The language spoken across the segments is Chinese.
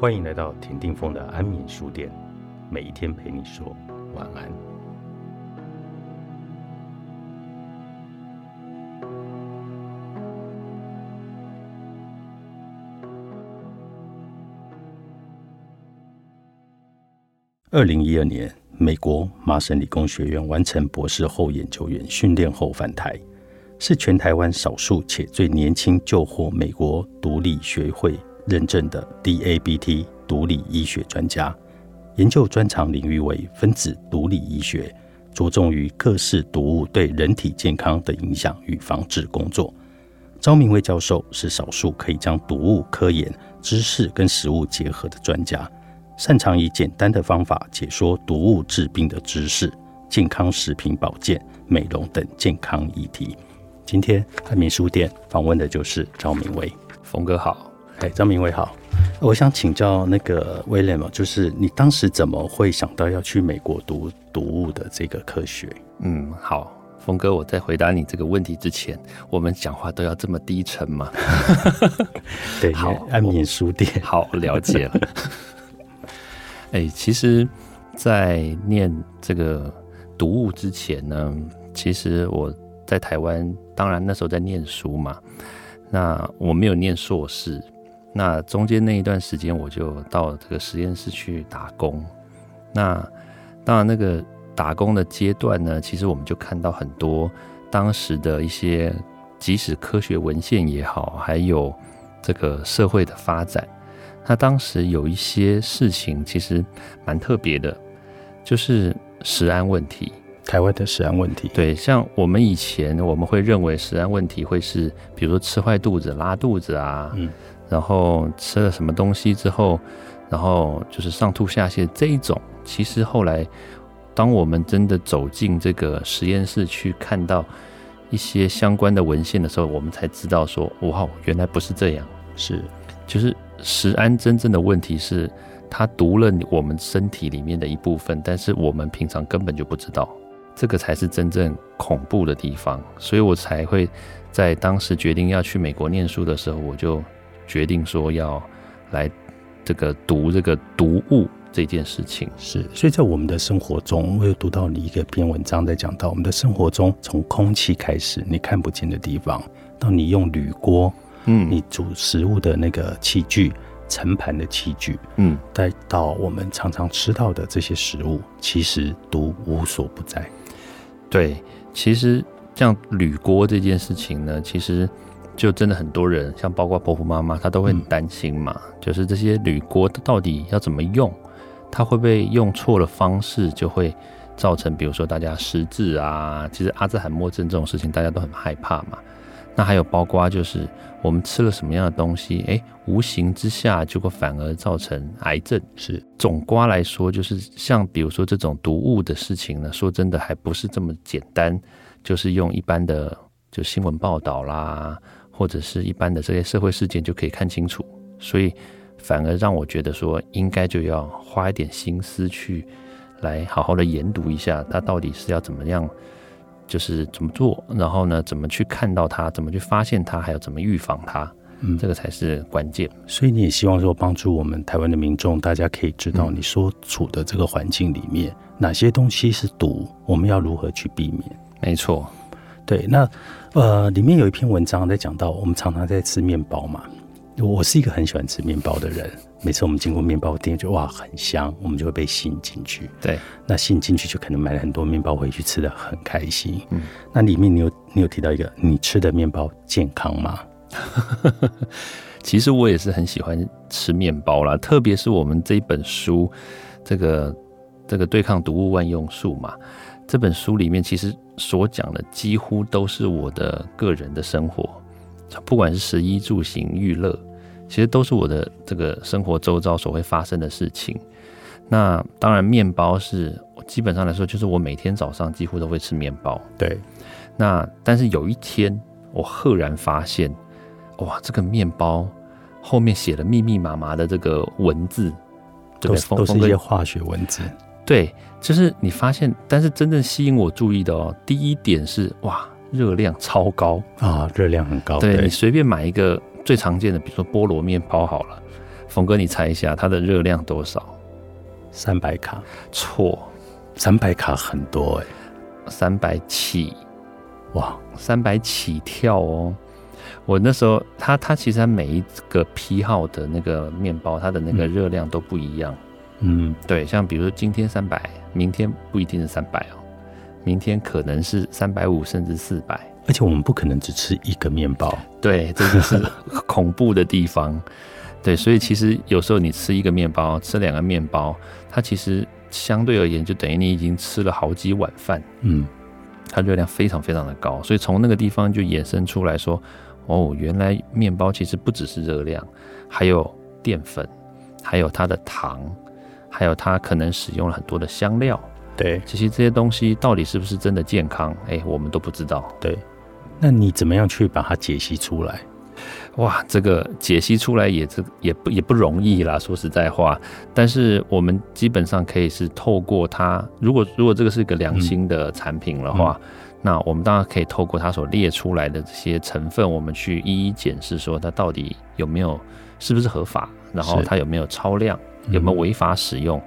欢迎来到田定峰的安眠书店，每一天陪你说晚安。二零一二年，美国麻省理工学院完成博士后研究员训练后返台，是全台湾少数且最年轻就获美国独立学会认证的 DABT 独立医学专家。研究专长领域为分子毒理医学，着重于各式毒物对人体健康的影响与防治工作。张明威教授是少数可以将毒物科研知识跟食物结合的专家。擅长以简单的方法解说毒物治病的知识、健康食品保健、美容等健康议题。今天汉民书店访问的就是张明威，峰哥好，哎，张明伟好，我想请教那个威廉嘛，就是你当时怎么会想到要去美国读读物的这个科学？嗯，好，峰哥，我在回答你这个问题之前，我们讲话都要这么低沉吗？对，好，安眠书店，好，了解了。哎，其实，在念这个读物之前呢，其实我在台湾，当然那时候在念书嘛，那我没有念硕士，那中间那一段时间，我就到这个实验室去打工。那当然，那个打工的阶段呢，其实我们就看到很多当时的一些，即使科学文献也好，还有这个社会的发展。那当时有一些事情其实蛮特别的，就是食安问题，台湾的食安问题。对，像我们以前我们会认为食安问题会是，比如说吃坏肚子、拉肚子啊，嗯，然后吃了什么东西之后，然后就是上吐下泻这一种。其实后来，当我们真的走进这个实验室去看到一些相关的文献的时候，我们才知道说，哇，原来不是这样，是，就是。食安真正的问题是，它毒了我们身体里面的一部分，但是我们平常根本就不知道，这个才是真正恐怖的地方。所以我才会在当时决定要去美国念书的时候，我就决定说要来这个读这个毒物这件事情。是，所以在我们的生活中，我有读到你一个篇文章在讲到，我们的生活中从空气开始，你看不见的地方，到你用铝锅。嗯，你煮食物的那个器具，盛盘的器具，嗯，再到我们常常吃到的这些食物，其实都无所不在。对，其实像铝锅这件事情呢，其实就真的很多人，像包括婆婆妈妈，她都会很担心嘛，就是这些铝锅到底要怎么用，它会不会用错了方式，就会造成比如说大家失智啊，其实阿兹海默症这种事情，大家都很害怕嘛。那还有包括就是我们吃了什么样的东西，哎，无形之下就会反而造成癌症。是总瓜来说，就是像比如说这种毒物的事情呢，说真的还不是这么简单，就是用一般的就新闻报道啦，或者是一般的这些社会事件就可以看清楚。所以反而让我觉得说，应该就要花一点心思去来好好的研读一下，它到底是要怎么样。就是怎么做，然后呢，怎么去看到它，怎么去发现它，还有怎么预防它，嗯，这个才是关键。所以你也希望说，帮助我们台湾的民众，大家可以知道你所处的这个环境里面哪些东西是毒，我们要如何去避免。没错，对。那呃，里面有一篇文章在讲到，我们常常在吃面包嘛。我是一个很喜欢吃面包的人，每次我们经过面包店，就哇很香，我们就会被吸引进去。对，那吸引进去就可能买了很多面包回去吃的很开心。嗯，那里面你有你有提到一个，你吃的面包健康吗？其实我也是很喜欢吃面包啦，特别是我们这一本书，这个这个对抗毒物万用术嘛，这本书里面其实所讲的几乎都是我的个人的生活，不管是食衣住行娱乐。其实都是我的这个生活周遭所会发生的事情。那当然，面包是基本上来说，就是我每天早上几乎都会吃面包。对。那但是有一天，我赫然发现，哇，这个面包后面写了密密麻麻的这个文字，都都是一些化学文字。对，就是你发现，但是真正吸引我注意的哦，第一点是哇，热量超高啊，热量很高。对你随便买一个。最常见的，比如说菠萝面包好了，冯哥，你猜一下它的热量多少？三百卡，错，三百卡很多哎、三百起，哇，三百起跳哦。我那时候，它它其实它每一个批号的那个面包，它的那个热量都不一样。嗯，对，像比如说今天三百，明天不一定是三百哦，明天可能是三百五甚至四百。而且我们不可能只吃一个面包，对，这就是恐怖的地方。对，所以其实有时候你吃一个面包，吃两个面包，它其实相对而言就等于你已经吃了好几碗饭，嗯，它热量非常非常的高。所以从那个地方就衍生出来说，哦，原来面包其实不只是热量，还有淀粉，还有它的糖，还有它可能使用了很多的香料。对其实这些东西到底是不是真的健康，哎，我们都不知道。对。那你怎么样去把它解析出来？哇，这个解析出来也这也不也不容易啦，说实在话。但是我们基本上可以是透过它，如果如果这个是一个良心的产品的话，那我们当然可以透过它所列出来的这些成分，我们去一一检视，说它到底有没有是不是合法，然后它有没有超量，有没有违法使用。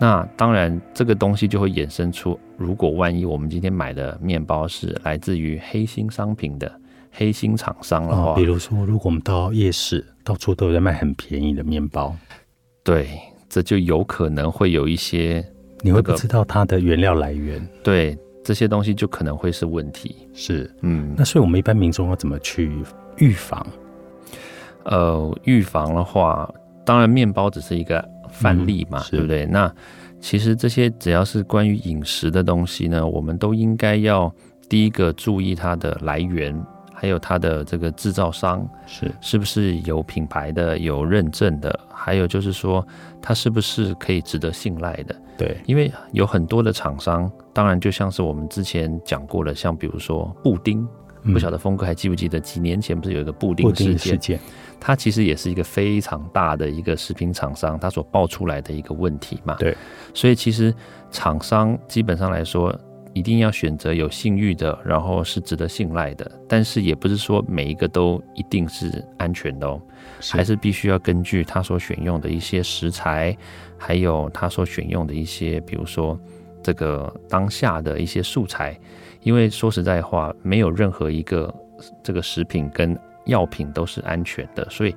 那当然，这个东西就会衍生出，如果万一我们今天买的面包是来自于黑心商品的黑心厂商的话，哦，比如说，如果我们到夜市，到处都有在卖很便宜的面包，对，这就有可能会有一些你会不知道它的原料来源对这些东西就可能会是问题。是。嗯，那所以我们一般民众要怎么去预防？呃，预防的话，当然面包只是一个范例嘛，嗯对不对？那其实这些只要是关于饮食的东西呢，我们都应该要第一个注意它的来源，还有它的这个制造商是是不是有品牌的、有认证的，还有就是说它是不是可以值得信赖的。对，因为有很多的厂商，当然就像是我们之前讲过的，像比如说布丁，嗯不晓得峰哥还记不记得几年前不是有一个布布丁事件事？件，它其实也是一个非常大的一个食品厂商，它所爆出来的一个问题嘛。对，所以其实厂商基本上来说，一定要选择有信誉的，然后是值得信赖的，但是也不是说每一个都一定是安全的哦。还是必须要根据他所选用的一些食材，还有他所选用的一些，比如说这个当下的一些素材，因为说实在话，没有任何一个这个食品跟药品都是安全的，所以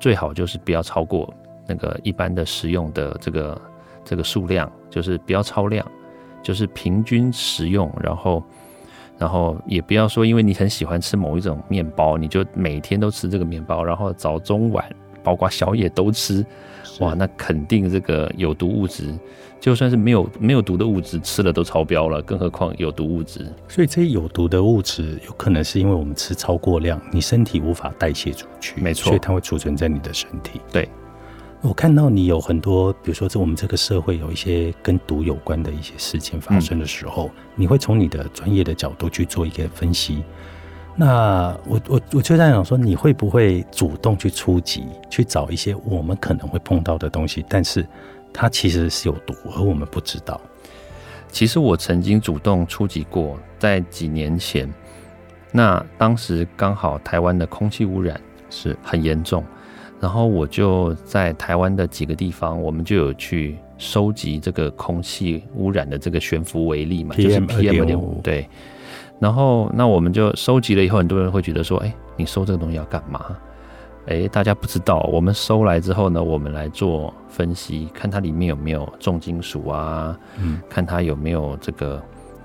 最好就是不要超过那个一般的食用的这个这个数量，就是不要超量，就是平均食用，然后。然后也不要说，因为你很喜欢吃某一种面包，你就每天都吃这个面包，然后早中晚包括宵夜都吃，哇，那肯定这个有毒物质，就算是没有没有毒的物质吃了都超标了，更何况有毒物质。所以这些有毒的物质有可能是因为我们吃超过量，你身体无法代谢出去，没错所以它会储存在你的身体。对，我看到你有很多，比如说在我们这个社会有一些跟毒有关的一些事件发生的时候，你会从你的专业的角度去做一个分析。那我我我就在想说，你会不会主动去出击，去找一些我们可能会碰到的东西，但是它其实是有毒，而我们不知道。其实我曾经主动出击过，在几年前，那当时刚好台湾的空气污染是很严重，然后我就在台湾的几个地方，我们就有去收集这个空气污染的这个悬浮微粒嘛，就是 PM 二点2.5五，对。然后那我们就收集了以后，很多人会觉得说，哎，你收这个东西要干嘛？哎，大家不知道，我们收来之后呢，我们来做分析，看它里面有没有重金属啊，嗯，看它有没有这个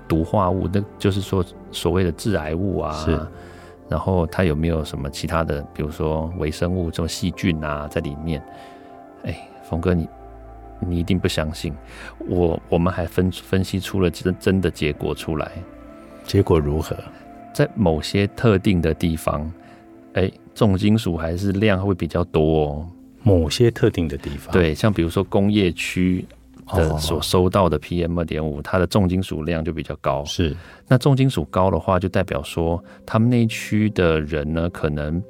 毒化物，那就是说所谓的致癌物啊，是，然后它有没有什么其他的，比如说微生物这种细菌啊在里面。哎，峰哥你你一定不相信，我我们还分分析出了真真的结果出来，结果如何？在某些特定的地方，哎，重金属还是量会比较多哦。某些特定的地方，，对，像比如说工业区的哦所收到的 PM 二点五，它的重金属量就比较高。是那重金属高的话，就代表说他们那一区的人呢，可能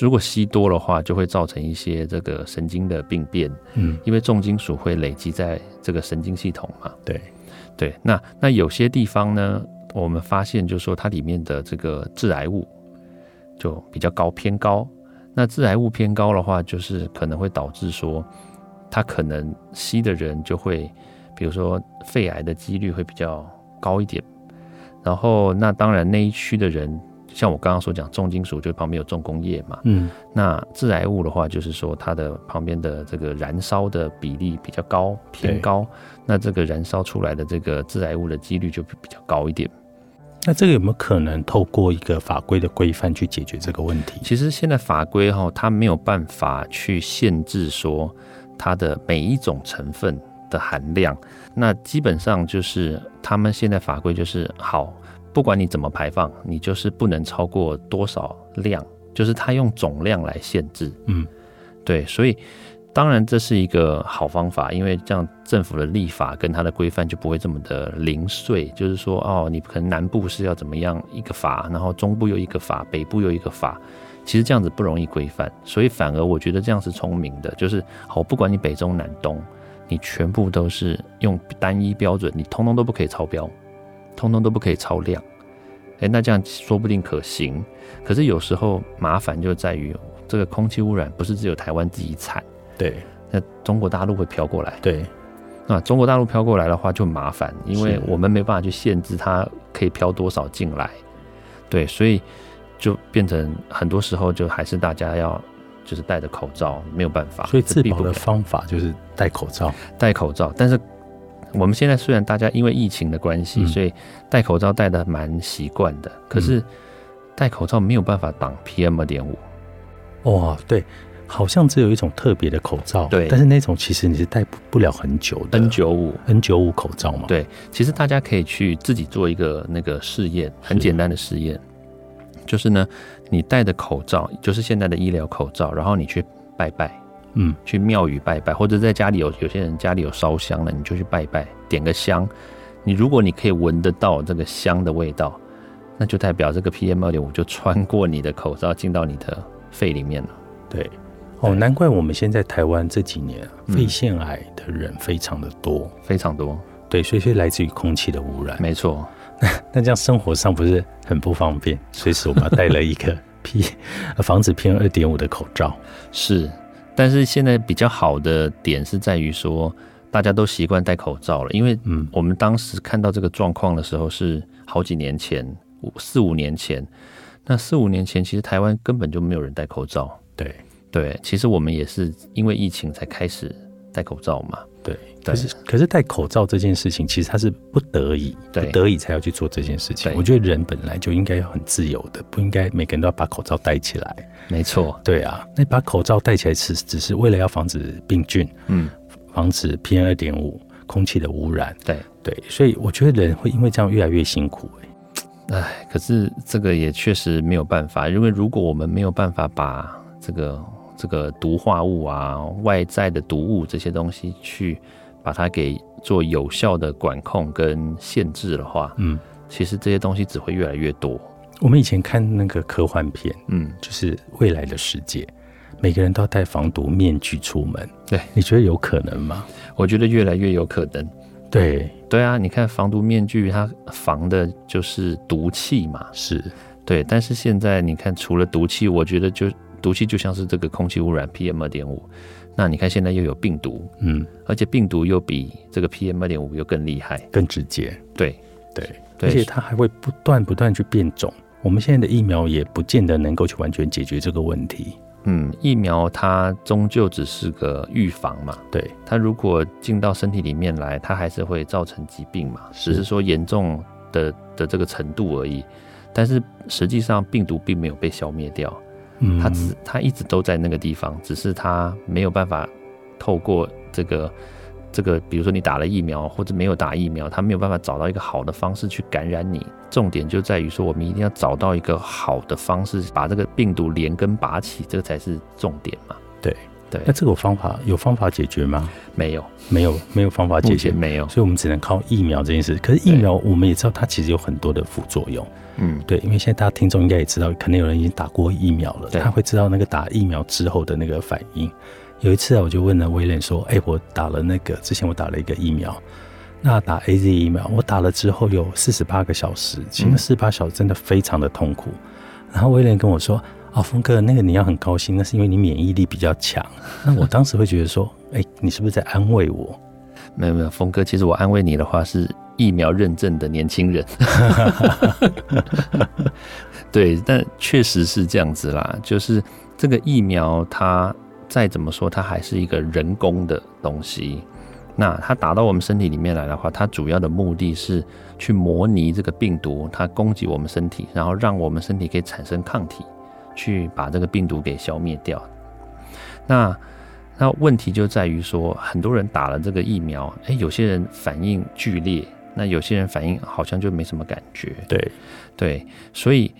如果吸多的话，就会造成一些这个神经的病变，嗯，因为重金属会累积在这个神经系统嘛。对，对，那那有些地方呢，我们发现就是说它里面的这个致癌物就比较高，偏高。那致癌物偏高的话，就是可能会导致说，它可能吸的人就会，比如说肺癌的几率会比较高一点。然后，那当然那一区的人，像我刚刚所讲，重金属就旁边有重工业嘛，嗯，那致癌物的话，就是说它的旁边的这个燃烧的比例比较高，偏高，那这个燃烧出来的这个致癌物的几率就比较高一点。那这个有没有可能透过一个法规的规范去解决这个问题？其实现在法规哈，它没有办法去限制说它的每一种成分的含量。那基本上就是他们现在法规就是好，不管你怎么排放，你就是不能超过多少量，就是它用总量来限制。嗯，对，所以。当然，这是一个好方法，因为这样政府的立法跟它的规范就不会这么的零碎。就是说，哦，你可能南部是要怎么样一个法，然后中部又一个法，北部又一个法，其实这样子不容易规范。所以反而我觉得这样是聪明的，就是好，不管你北中南东，你全部都是用单一标准，你通通都不可以超标，通通都不可以超量。诶，那这样说不定可行。可是有时候麻烦就在于这个空气污染不是只有台湾自己产。对，那中国大陆会飘过来。对，那中国大陆飘过来的话就麻烦，因为我们没办法去限制它可以飘多少进来。对，所以就变成很多时候就还是大家要就是戴着口罩，没有办法。所以自保的方法就是戴口罩，戴口罩。但是我们现在虽然大家因为疫情的关系，所以戴口罩戴的蛮习惯的，可是戴口罩没有办法挡 PM 二点五。哇，对。好像只有一种特别的口罩，对，但是那种其实你是戴不不了很久的 N 九五。N 九五口罩嘛。对，其实大家可以去自己做一个那个试验，很简单的试验，就是呢，你戴的口罩就是现在的医疗口罩，然后你去拜拜，嗯，去庙宇拜拜，或者在家里有有些人家里有烧香了，你就去拜拜，点个香，你如果你可以闻得到这个香的味道，那就代表这个 PM 二点五就穿过你的口罩进到你的肺里面了，对。哦，难怪我们现在台湾这几年肺腺癌的人非常的多，非常多。对，所以是来自于空气的污染。没错，那这样生活上不是很不方便？随时我们带了一个 P 防止 PM 二点五的口罩。是，但是现在比较好的点是在于说，大家都习惯戴口罩了。因为，嗯，我们当时看到这个状况的时候是好几年前，五四五年前。那四五年前，其实台湾根本就没有人戴口罩。对。对，其实我们也是因为疫情才开始戴口罩嘛。对，可是可是戴口罩这件事情，其实它是不得已，不得已才要去做这件事情。我觉得人本来就应该要很自由的，不应该每个人都要把口罩戴起来。没错，对啊，那把口罩戴起来是只是为了要防止病菌，嗯，防止 PM 二点五空气的污染。对对，所以我觉得人会因为这样越来越辛苦。哎，哎，可是这个也确实没有办法，因为如果我们没有办法把这个。这个毒化物啊，外在的毒物这些东西，去把它给做有效的管控跟限制的话，嗯，其实这些东西只会越来越多。我们以前看那个科幻片，嗯，就是未来的世界，每个人都要戴防毒面具出门。对，你觉得有可能吗？我觉得越来越有可能。对，对啊，你看防毒面具，它防的就是毒气嘛，是对。但是现在你看，除了毒气，我觉得就。毒气就像是这个空气污染 PM 二点五，那你看现在又有病毒，嗯，而且病毒又比这个 PM 二点五又更厉害、更直接，对。对，而且它还会不断不断去变种。我们现在的疫苗也不见得能够去完全解决这个问题。嗯，疫苗它终究只是个预防嘛，对，它如果进到身体里面来，它还是会造成疾病嘛，只是说严重的的这个程度而已。但是实际上病毒并没有被消灭掉。它只他一直都在那个地方，只是他没有办法透过这个这个，比如说你打了疫苗或者没有打疫苗，他没有办法找到一个好的方式去感染你。重点就在于说，我们一定要找到一个好的方式，把这个病毒连根拔起，这个才是重点嘛。对对，那这个方法有方法解决吗？没有，没有，没有方法解决，没有，所以我们只能靠疫苗这件事。可是疫苗我们也知道，它其实有很多的副作用。嗯，对，因为现在大家听众应该也知道，可能有人已经打过疫苗了，他会知道那个打疫苗之后的那个反应。有一次啊，我就问了威廉说：“哎，我打了那个之前我打了一个疫苗，那打 A Z 疫苗，我打了之后有四十八个小时，其实四十八小时真的非常的痛苦。”然后威廉跟我说：“啊，峰哥，那个你要很高兴，那是因为你免疫力比较强。那我当时会觉得说，哎，你是不是在安慰我？没有没有，峰哥，其实我安慰你的话是疫苗认证的年轻人。对，但确实是这样子啦，就是这个疫苗，它再怎么说，它还是一个人工的东西。那它打到我们身体里面来的话，它主要的目的是去模拟这个病毒，它攻击我们身体，然后让我们身体可以产生抗体，去把这个病毒给消灭掉。那那问题就在于说，很多人打了这个疫苗，诶，有些人反应剧烈，那有些人反应好像就没什么感觉。对对，所以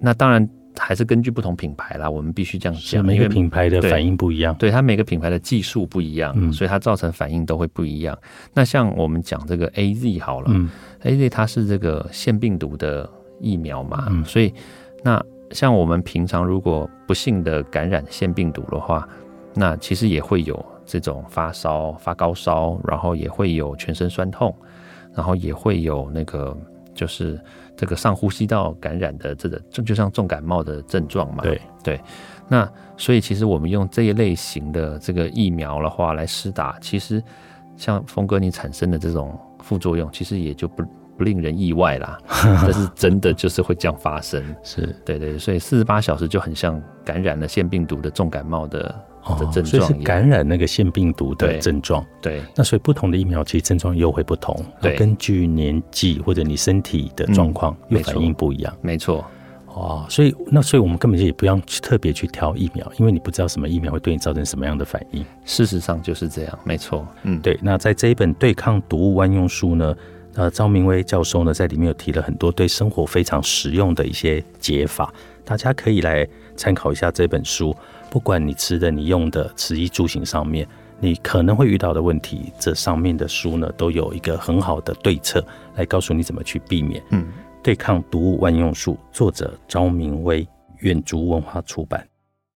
那当然。还是根据不同品牌啦，我们必须这样讲，每个品牌的反应不一样，对它每个品牌的技术不一样，所以它造成反应都会不一样。那像我们讲这个 A Z 好了嗯，A Z 它是这个腺病毒的疫苗嘛，所以那像我们平常如果不幸的感染腺病毒的话，那其实也会有这种发烧、发高烧，然后也会有全身酸痛，然后也会有那个就是。这个上呼吸道感染的这个，就就像重感冒的症状嘛。对对，那所以其实我们用这一类型的这个疫苗的话来施打，其实像峰哥你产生的这种副作用，其实也就不不令人意外啦。但是真的就是会这样发生。是对对，所以四十八小时就很像感染了腺病毒的重感冒的。的症状，所以是感染那个腺病毒的症状。对，那所以不同的疫苗其实症状又会不同。对，根据年纪或者你身体的状况，又反应不一样。没错。哦，所以那所以我们根本就也不用特别去挑疫苗，因为你不知道什么疫苗会对你造成什么样的反应。事实上就是这样，没错。嗯，对。那在这一本对抗毒物万用书呢，呃，赵明威教授呢在里面有提了很多对生活非常实用的一些解法，大家可以来参考一下这本书。不管你吃的、你用的、吃衣住行上面，你可能会遇到的问题，这上面的书呢，都有一个很好的对策，来告诉你怎么去避免。嗯，对抗毒物万用术，作者张明威，远足文化出版。